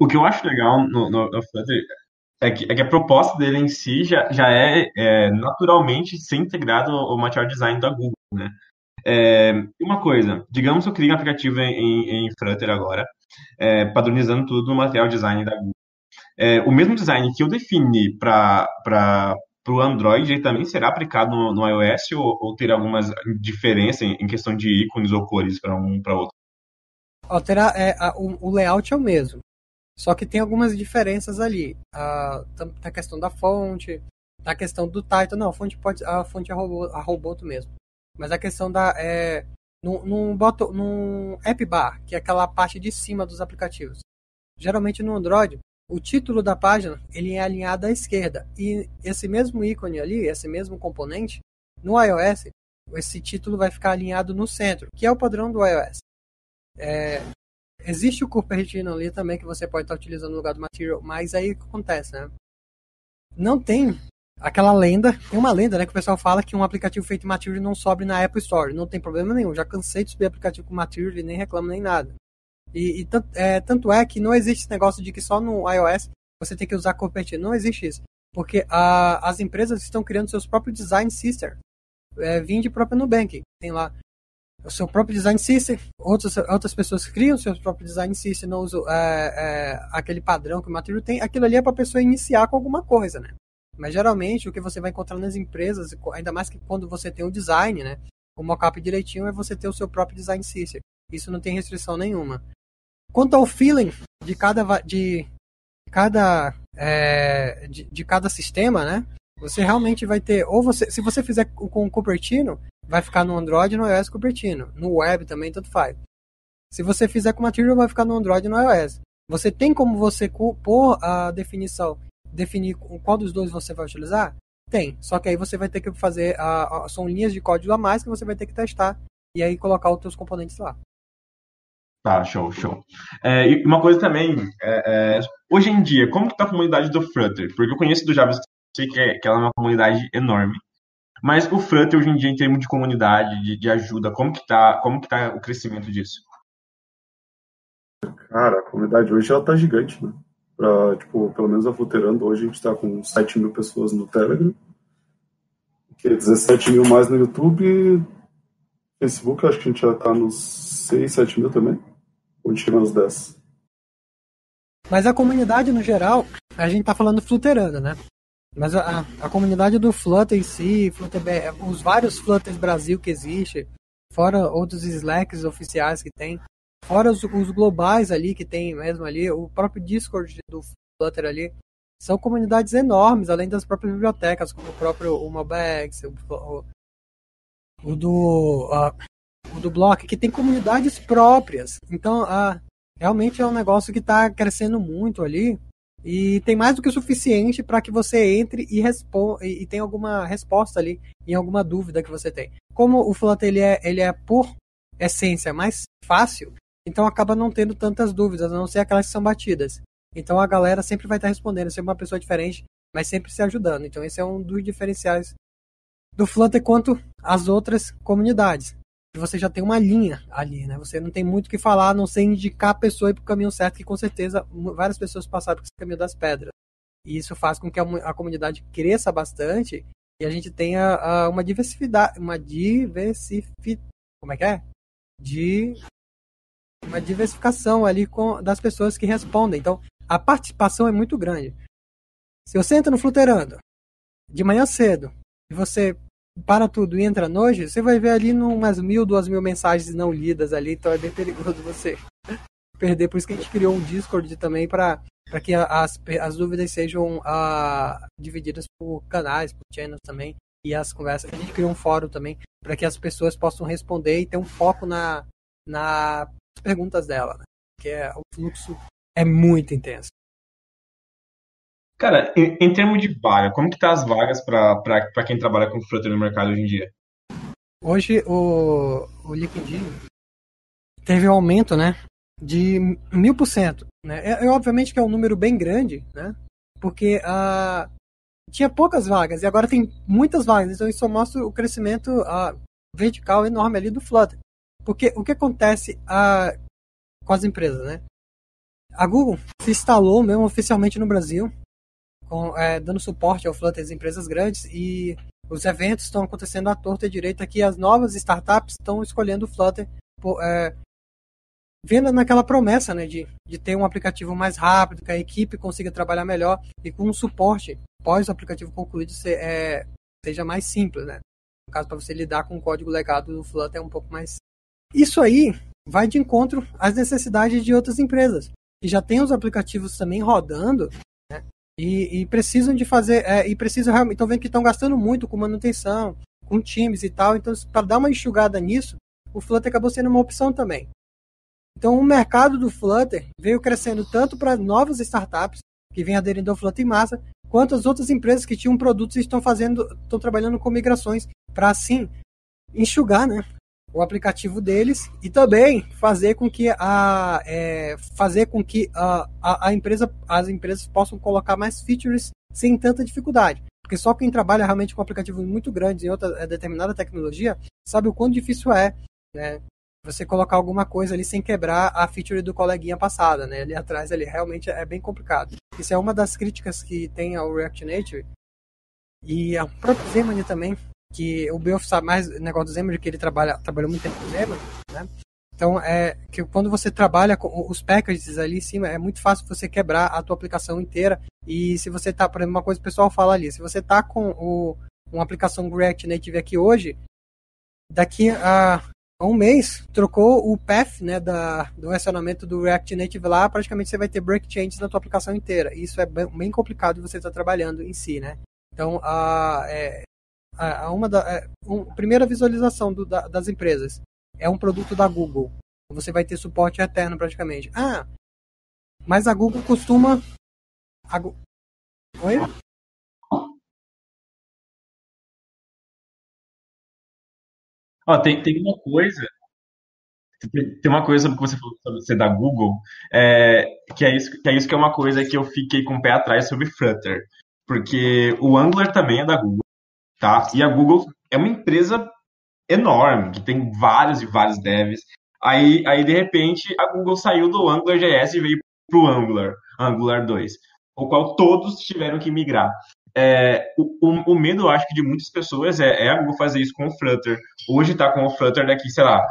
O, que eu acho legal no, no, no Flutter é que, é que a proposta dele em si já, já é, é naturalmente ser integrado ao material design da Google, né? É, uma coisa, digamos que eu crio um aplicativo em, em Flutter agora, é, padronizando tudo no material design da Google. É, o mesmo design que eu defini para o Android, ele também será aplicado no, no iOS ou, ou terá algumas diferenças em, em, questão de ícones ou cores para um para outro? Alterar, é, a, o, o layout é o mesmo, só que tem algumas diferenças ali. A, a questão da fonte, a questão do title, não, a fonte pode, a fonte é robô, a roboto mesmo. Mas a questão da é, num, num, bottom, num app bar, que é aquela parte de cima dos aplicativos. Geralmente no Android, o título da página ele é alinhado à esquerda e esse mesmo ícone ali, esse mesmo componente, no iOS, esse título vai ficar alinhado no centro, que é o padrão do iOS. É, existe o Cupertino ali também que você pode estar utilizando no lugar do Material, mas aí o que acontece, né? Não tem aquela lenda, tem uma lenda, né, que o pessoal fala que um aplicativo feito em Material não sobe na Apple Store. Não tem problema nenhum, já cansei de subir aplicativo com Material e nem reclamo nem nada. E, e é, tanto é que não existe esse negócio de que só no iOS você tem que usar Cupertino. Não existe isso. Porque a, as empresas estão criando seus próprios design system. É, vinde próprio Nubank. Tem lá o seu próprio design system, outras, outras pessoas criam seus próprios design system, não usam é, é, aquele padrão que o Material tem, aquilo ali é para a pessoa iniciar com alguma coisa, né? Mas geralmente o que você vai encontrar nas empresas, ainda mais que quando você tem o design, né? O mockup direitinho é você ter o seu próprio design system. Isso não tem restrição nenhuma. Quanto ao feeling de cada de cada é, de, de, cada sistema, né? Você realmente vai ter ou você, se você fizer com o Cupertino, vai ficar no Android e no iOS Cupertino. No web também tanto faz. Se você fizer com Material, vai ficar no Android e no iOS. Você tem como você pôr a definição definir qual dos dois você vai utilizar? Tem. Só que aí você vai ter que fazer. A, a, são linhas de código a mais que você vai ter que testar e aí colocar os seus componentes lá. Tá, show, show. É, e uma coisa também, é, é, hoje em dia, como que tá a comunidade do Flutter? Porque eu conheço do JavaScript, sei que, é, que ela é uma comunidade enorme. Mas o Flutter hoje em dia, em termos de comunidade, de, de ajuda, como que, tá, como que tá o crescimento disso? Cara, a comunidade hoje ela tá gigante, né? Pra, tipo, pelo menos a Futerando, hoje a gente está com 7 mil pessoas no Telegram, que 17 mil mais no YouTube, Facebook, acho que a gente já está nos 6, 7 mil também, onde chega nos 10. Mas a comunidade, no geral, a gente tá falando Fluterando, né? Mas a, a comunidade do Flutter em si, Flutter, os vários Flutters Brasil que existe, fora outros Slacks oficiais que tem, Fora os, os, globais ali, que tem mesmo ali, o próprio Discord do Flutter ali, são comunidades enormes, além das próprias bibliotecas, como o próprio o Mobex, o, o, o do, uh, o do Block, que tem comunidades próprias. Então, uh, realmente é um negócio que está crescendo muito ali. E tem mais do que o suficiente para que você entre e, e, e tenha alguma resposta ali em alguma dúvida que você tem. Como o Flutter ele é, ele é por essência mais fácil, então acaba não tendo tantas dúvidas, a não ser aquelas que são batidas. Então a galera sempre vai estar respondendo, sempre uma pessoa diferente, mas sempre se ajudando. Então esse é um dos diferenciais do Flutter quanto às outras comunidades. Você já tem uma linha ali, né? Você não tem muito o que falar, a não ser indicar a pessoa para o caminho certo, que com certeza várias pessoas passaram por esse caminho das pedras. E isso faz com que a, a comunidade cresça bastante e a gente tenha uh, uma diversidade, uma diversificação, como é que é? De uma diversificação ali com, das pessoas que respondem. Então, a participação é muito grande. Se você entra no Fluterando de manhã cedo e você para tudo e entra noite, você vai ver ali umas mil, duas mil mensagens não lidas ali, então é bem perigoso você perder. Por isso que a gente criou um Discord também para para que as, as dúvidas sejam uh, divididas por canais, por channels também, e as conversas. A gente criou um fórum também para que as pessoas possam responder e ter um foco na, na perguntas dela, né? que é o fluxo é muito intenso. Cara, em, em termos de vaga, como que tá as vagas para quem trabalha com Flutter no mercado hoje em dia? Hoje o, o LinkedIn teve um aumento, né, de mil por cento, né? É, é, obviamente que é um número bem grande, né? Porque a tinha poucas vagas e agora tem muitas vagas, então isso mostra o crescimento uh, vertical enorme ali do Flutter. Porque o que acontece a, com as empresas, né? a Google se instalou mesmo oficialmente no Brasil, com, é, dando suporte ao Flutter às empresas grandes e os eventos estão acontecendo à torta e direita que as novas startups estão escolhendo o Flutter por, é, vendo naquela promessa né, de, de ter um aplicativo mais rápido, que a equipe consiga trabalhar melhor e com um suporte pós o aplicativo concluído ser, é, seja mais simples. Né? No caso, para você lidar com o código legado do Flutter é um pouco mais. Isso aí vai de encontro às necessidades de outras empresas que já têm os aplicativos também rodando? E, e, precisam de fazer é, e precisam realmente estão vendo que estão gastando muito com manutenção, com times e tal. Então, para dar uma enxugada nisso, o Flutter acabou sendo uma opção também. Então, o mercado do Flutter veio crescendo tanto para novas startups que vêm aderindo ao Flutter em massa, quanto as outras empresas que tinham produtos e estão fazendo, estão trabalhando com migrações para assim enxugar, né, o aplicativo deles e também fazer com que a é, fazer com que a, a, a, empresa, as empresas possam colocar mais features sem tanta dificuldade. Porque só quem trabalha realmente com aplicativos muito grandes em outra é, determinada tecnologia sabe o quão difícil é né, você colocar alguma coisa ali sem quebrar a feature do coleguinha passada, né? Ali atrás ali realmente é bem complicado. Isso é uma das críticas que tem ao React Native e ao próprio Zemani também, que o Belf sabe mais o negócio do Zemani, que ele trabalha, trabalhou muito tempo com o Zemani, né? Então, é que quando você trabalha com os packages ali em cima, é muito fácil você quebrar a tua aplicação inteira. E se você tá, por exemplo, uma coisa que o pessoal fala ali, se você tá com o, uma aplicação React Native aqui hoje, daqui a um mês, trocou o path né, da, do relacionamento do React Native lá, praticamente você vai ter break changes na tua aplicação inteira. E isso é bem, bem complicado você estar tá trabalhando em si, né? Então, a, é, a, uma da, é, um, primeira visualização do, da, das empresas é um produto da Google. Você vai ter suporte eterno praticamente. Ah, mas a Google costuma... A, Oi? Tem, tem uma coisa, tem uma coisa que você falou sobre ser da Google, é, que, é isso, que é isso que é uma coisa que eu fiquei com o pé atrás sobre Flutter. Porque o Angular também é da Google, tá? E a Google é uma empresa enorme, que tem vários e vários devs. Aí, aí de repente, a Google saiu do AngularJS e veio para o Angular, Angular 2, o qual todos tiveram que migrar. É, o, o, medo, eu acho que de muitas pessoas é, é a Google fazer isso com o Flutter. Hoje está com o Flutter daqui, sei lá,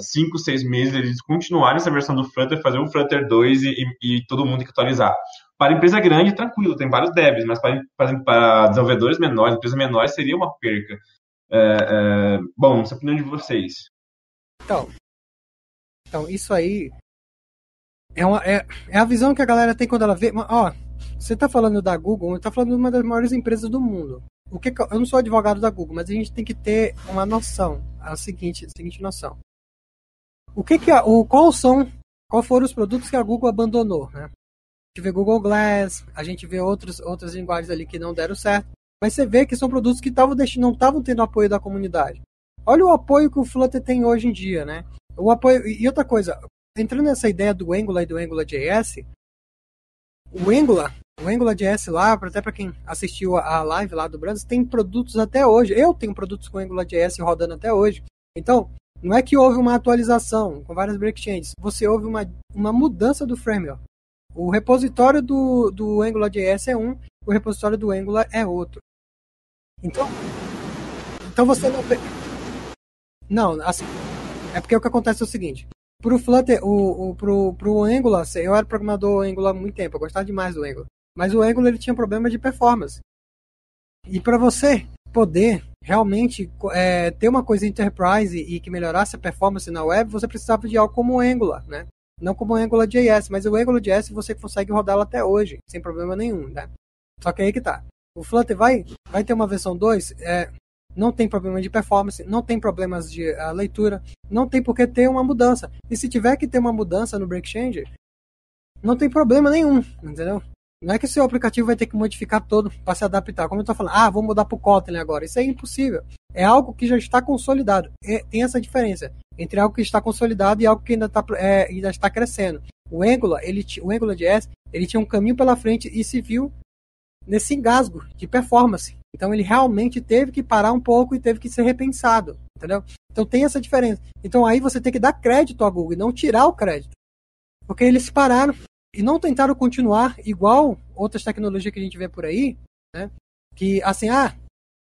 5, é, 6 é, meses, eles continuarem essa versão do Flutter, fazer o Flutter 2 e, e, todo mundo que atualizar. Para empresa grande, tranquilo, tem vários devs, mas para, para, para desenvolvedores menores, empresas menores, seria uma perca. É, é, bom, essa opinião de vocês. Então, então isso aí é, uma, é, é a visão que a galera tem quando ela vê. Ó, você está falando da Google, está falando de uma das maiores empresas do mundo. O que eu não sou advogado da Google, mas a gente tem que ter uma noção, a seguinte, a seguinte noção. O que que a, o qual são, qual foram os produtos que a Google abandonou, né? Gente vê Google Glass, a gente vê outros outras linguagens ali que não deram certo, mas você vê que são produtos que estavam não estavam tendo apoio da comunidade. Olha o apoio que o Flutter tem hoje em dia, né? O apoio e outra coisa, entrando nessa ideia do Angular e do AngularJS, o Angular o AngularJS lá, até para quem assistiu a live lá do Brands, tem produtos até hoje. Eu tenho produtos com AngularJS rodando até hoje. Então, não é que houve uma atualização com várias breakchains, você houve uma, uma mudança do framework. O repositório do, do AngularJS é um, o repositório do Angular é outro. Então, então você não. Não, assim. É porque o que acontece é o seguinte: pro Flutter, o, o, pro, pro Angular, eu era programador Angular há muito tempo, eu gostava demais do Angular. Mas o Angular ele tinha problema de performance. E para você poder realmente é, ter uma coisa enterprise e que melhorasse a performance na web, você precisava de algo como o Angular, né? Não como o AngularJS, mas o AngularJS você consegue rodá-lo até hoje, sem problema nenhum, né? Só que aí que tá. O Flutter vai, vai ter uma versão 2, é, não tem problema de performance, não tem problemas de uh, leitura, não tem por que ter uma mudança. E se tiver que ter uma mudança no Break Change, não tem problema nenhum, entendeu? Não é que seu aplicativo vai ter que modificar todo para se adaptar. Como eu estou falando, ah, vou mudar para o Kotlin agora. Isso é impossível. É algo que já está consolidado. É, tem essa diferença entre algo que está consolidado e algo que ainda, tá, é, ainda está crescendo. O Angular, ele, o AngularJS, ele tinha um caminho pela frente e se viu nesse engasgo de performance. Então ele realmente teve que parar um pouco e teve que ser repensado, entendeu? Então tem essa diferença. Então aí você tem que dar crédito à Google e não tirar o crédito. Porque eles pararam e não tentaram continuar igual outras tecnologias que a gente vê por aí, né? Que assim, ah,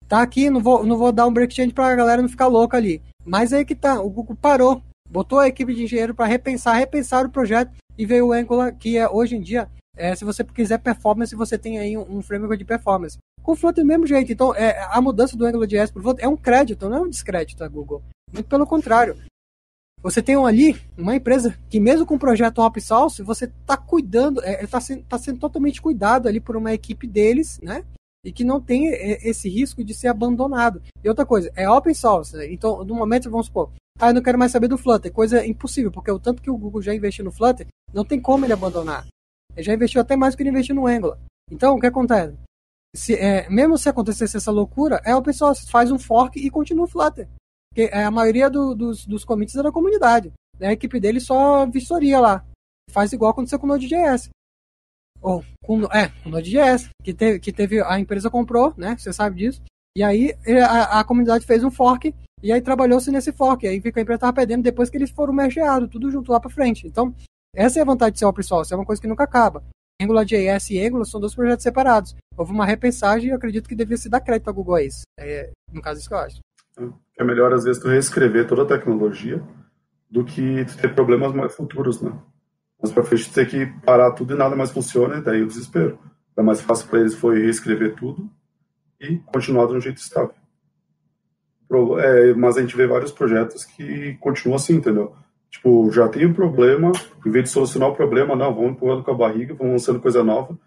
tá aqui, não vou, não vou dar um break change pra galera não ficar louca ali. Mas aí que tá, o Google parou, botou a equipe de engenheiro para repensar, repensar o projeto e veio o Angular, que é hoje em dia, é, se você quiser performance, você tem aí um, um framework de performance. Com o Flutter do mesmo jeito. Então, é, a mudança do AngularJS para o Flutter é um crédito, não é um descrédito da Google. Muito pelo contrário. Você tem ali uma empresa que, mesmo com o projeto open source, você está cuidando, está é, tá sendo, tá sendo totalmente cuidado ali por uma equipe deles, né? E que não tem é, esse risco de ser abandonado. E outra coisa, é open source. Então, no momento, vamos supor, ah, eu não quero mais saber do Flutter. Coisa impossível, porque o tanto que o Google já investiu no Flutter, não tem como ele abandonar. Ele já investiu até mais do que ele investiu no Angular. Então, o que acontece? Se, é, mesmo se acontecesse essa loucura, é o pessoal faz um fork e continua o Flutter. Porque é, a maioria do, dos, dos commits é da comunidade. A equipe dele só vistoria lá. Faz igual aconteceu com o Node.js. Ou com, é, com o Node.js, que teve, que teve, a empresa comprou, né? Você sabe disso. E aí a, a comunidade fez um fork e aí trabalhou-se nesse fork. Aí fica a empresa estava perdendo depois que eles foram mergeados, tudo junto lá para frente. Então, essa é a vantagem de ser open source, é uma coisa que nunca acaba. AngularJS e Angular são dois projetos separados. Houve uma repensagem e eu acredito que deveria se dar crédito à Google a isso. É, no caso, isso que eu acho. É melhor, às vezes, tu reescrever toda a tecnologia do que tu ter problemas mais futuros, né? Mas para frente ter que parar tudo e nada mais funciona, e daí o desespero. É mais fácil para eles foi reescrever tudo e continuar de um jeito estável. É, mas a gente vê vários projetos que continuam assim, entendeu? Tipo, já tem um problema, em vez de solucionar o problema, não, vamos empurrando com a barriga, vamos lançando coisa nova,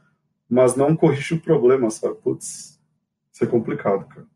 mas não corrige o problema, sabe? Putz, isso é complicado, cara.